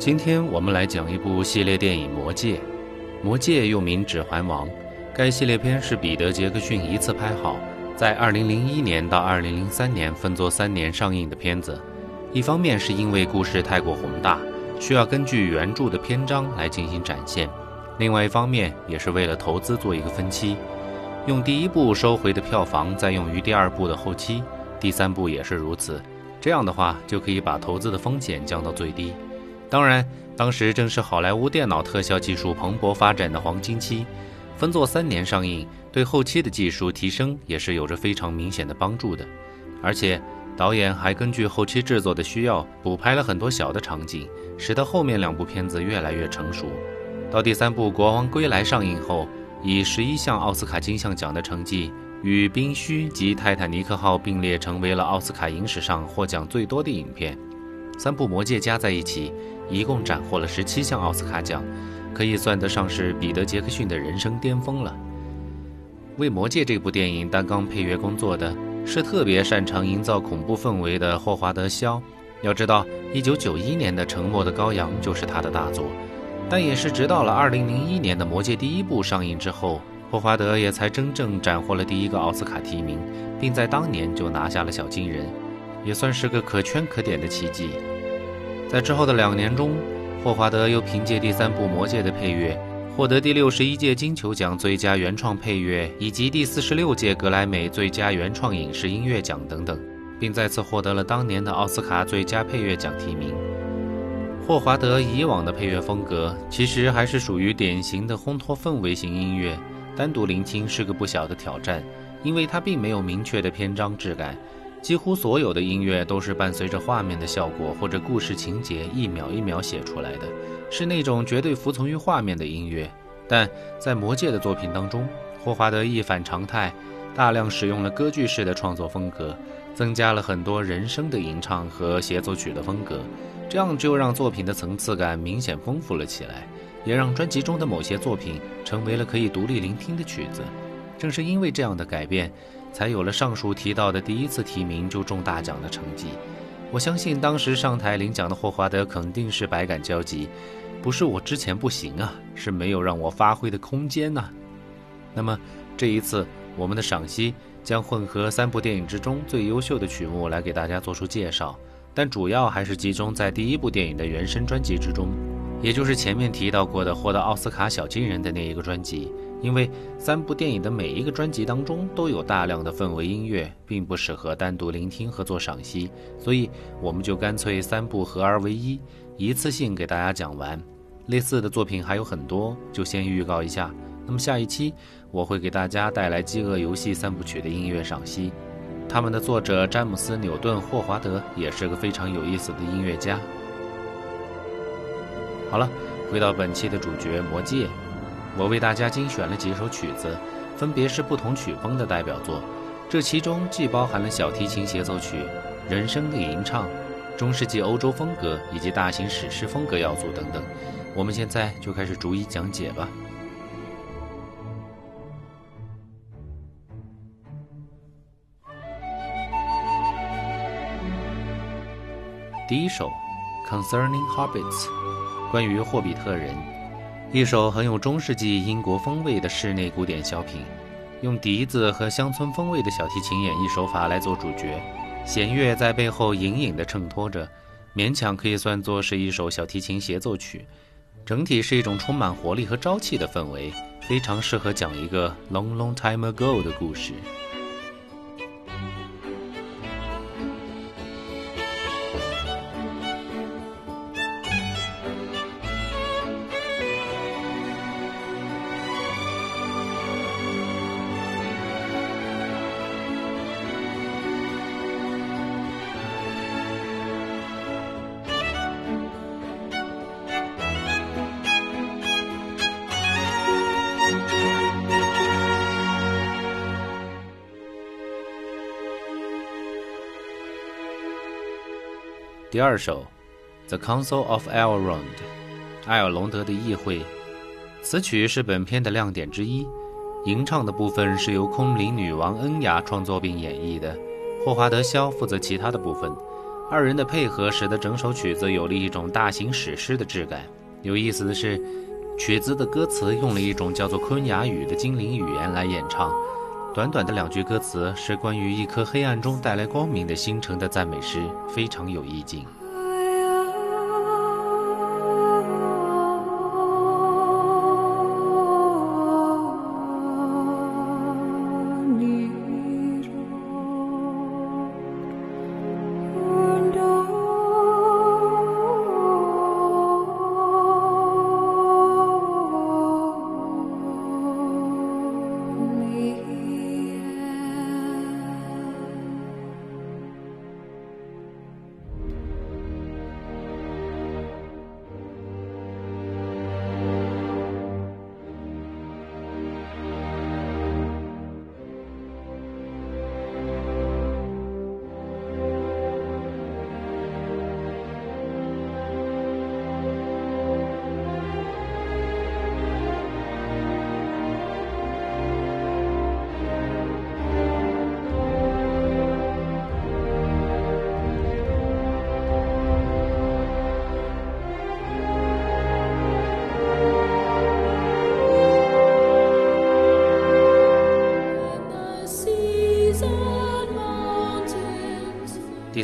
今天我们来讲一部系列电影《魔戒》。《魔戒》又名《指环王》，该系列片是彼得·杰克逊一次拍好，在2001年到2003年分作三年上映的片子。一方面是因为故事太过宏大，需要根据原著的篇章来进行展现；另外一方面也是为了投资做一个分期，用第一部收回的票房再用于第二部的后期，第三部也是如此。这样的话就可以把投资的风险降到最低。当然，当时正是好莱坞电脑特效技术蓬勃发展的黄金期，分作三年上映，对后期的技术提升也是有着非常明显的帮助的。而且，导演还根据后期制作的需要补拍了很多小的场景，使得后面两部片子越来越成熟。到第三部《国王归来》上映后，以十一项奥斯卡金像奖的成绩，与《冰须》及《泰坦尼克号》并列，成为了奥斯卡影史上获奖最多的影片。三部《魔戒》加在一起。一共斩获了十七项奥斯卡奖，可以算得上是彼得·杰克逊的人生巅峰了。为《魔戒》这部电影担纲配乐工作的是特别擅长营造恐怖氛围的霍华德·肖。要知道，一九九一年的《沉默的羔羊》就是他的大作，但也是直到了二零零一年的《魔戒》第一部上映之后，霍华德也才真正斩获了第一个奥斯卡提名，并在当年就拿下了小金人，也算是个可圈可点的奇迹。在之后的两年中，霍华德又凭借第三部《魔戒》的配乐，获得第六十一届金球奖最佳原创配乐以及第四十六届格莱美最佳原创影视音乐奖等等，并再次获得了当年的奥斯卡最佳配乐奖提名。霍华德以往的配乐风格其实还是属于典型的烘托氛围型音乐，单独聆听是个不小的挑战，因为它并没有明确的篇章质感。几乎所有的音乐都是伴随着画面的效果或者故事情节一秒一秒写出来的，是那种绝对服从于画面的音乐。但在魔戒的作品当中，霍华德一反常态，大量使用了歌剧式的创作风格，增加了很多人声的吟唱和协奏曲的风格，这样就让作品的层次感明显丰富了起来，也让专辑中的某些作品成为了可以独立聆听的曲子。正是因为这样的改变。才有了上述提到的第一次提名就中大奖的成绩。我相信当时上台领奖的霍华德肯定是百感交集，不是我之前不行啊，是没有让我发挥的空间呐。那么这一次我们的赏析将混合三部电影之中最优秀的曲目来给大家做出介绍，但主要还是集中在第一部电影的原声专辑之中，也就是前面提到过的获得奥斯卡小金人的那一个专辑。因为三部电影的每一个专辑当中都有大量的氛围音乐，并不适合单独聆听和做赏析，所以我们就干脆三部合二为一，一次性给大家讲完。类似的作品还有很多，就先预告一下。那么下一期我会给大家带来《饥饿游戏》三部曲的音乐赏析，他们的作者詹姆斯·纽顿·霍华德也是个非常有意思的音乐家。好了，回到本期的主角《魔戒》。我为大家精选了几首曲子，分别是不同曲风的代表作。这其中既包含了小提琴协奏曲、人声的吟唱、中世纪欧洲风格以及大型史诗风格要素等等。我们现在就开始逐一讲解吧。第一首《Concerning Hobbits》，关于霍比特人。一首很有中世纪英国风味的室内古典小品，用笛子和乡村风味的小提琴演绎手法来做主角，弦乐在背后隐隐地衬托着，勉强可以算作是一首小提琴协奏曲。整体是一种充满活力和朝气的氛围，非常适合讲一个 long long time ago 的故事。第二首，《The Council of Elrond》，埃尔隆德的议会。此曲是本片的亮点之一。吟唱的部分是由空灵女王恩雅创作并演绎的，霍华德·肖负责其他的部分。二人的配合使得整首曲子有了一种大型史诗的质感。有意思的是，曲子的歌词用了一种叫做昆雅语的精灵语言来演唱。短短的两句歌词是关于一颗黑暗中带来光明的星辰的赞美诗，非常有意境。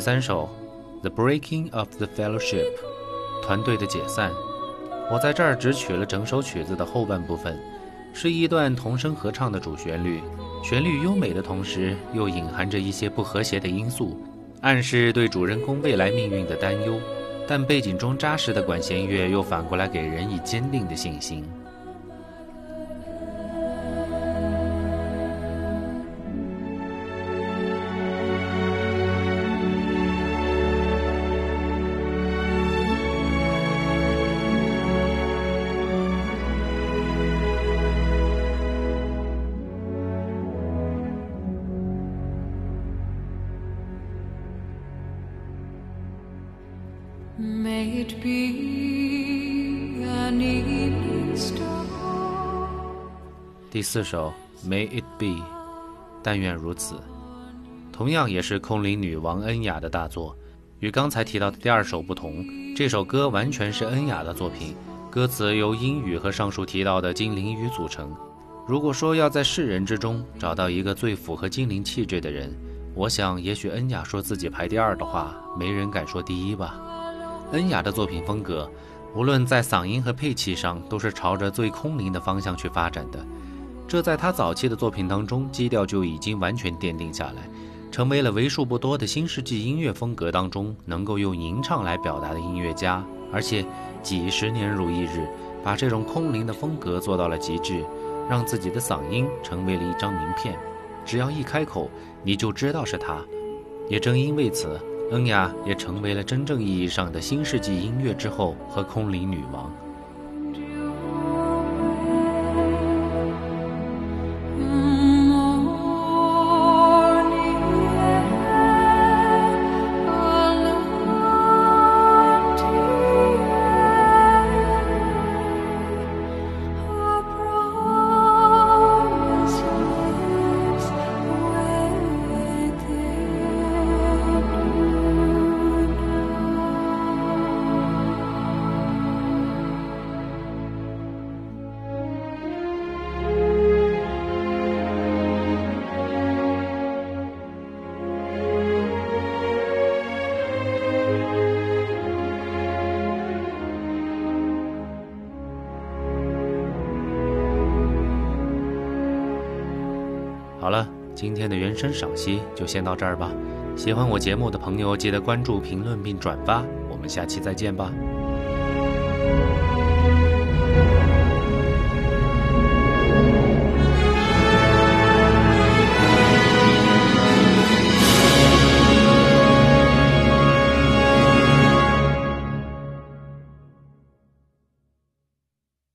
三首《The Breaking of the Fellowship》，团队的解散。我在这儿只取了整首曲子的后半部分，是一段童声合唱的主旋律，旋律优美的同时又隐含着一些不和谐的因素，暗示对主人公未来命运的担忧。但背景中扎实的管弦乐又反过来给人以坚定的信心。第四首《May It Be》，但愿如此，同样也是空灵女王恩雅的大作。与刚才提到的第二首不同，这首歌完全是恩雅的作品，歌词由英语和上述提到的精灵语组成。如果说要在世人之中找到一个最符合精灵气质的人，我想也许恩雅说自己排第二的话，没人敢说第一吧。恩雅的作品风格，无论在嗓音和配器上，都是朝着最空灵的方向去发展的。这在他早期的作品当中，基调就已经完全奠定下来，成为了为数不多的新世纪音乐风格当中能够用吟唱来表达的音乐家。而且几十年如一日，把这种空灵的风格做到了极致，让自己的嗓音成为了一张名片，只要一开口，你就知道是他。也正因为此。恩雅也成为了真正意义上的新世纪音乐之后和空灵女王。好了，今天的原声赏析就先到这儿吧。喜欢我节目的朋友，记得关注、评论并转发。我们下期再见吧。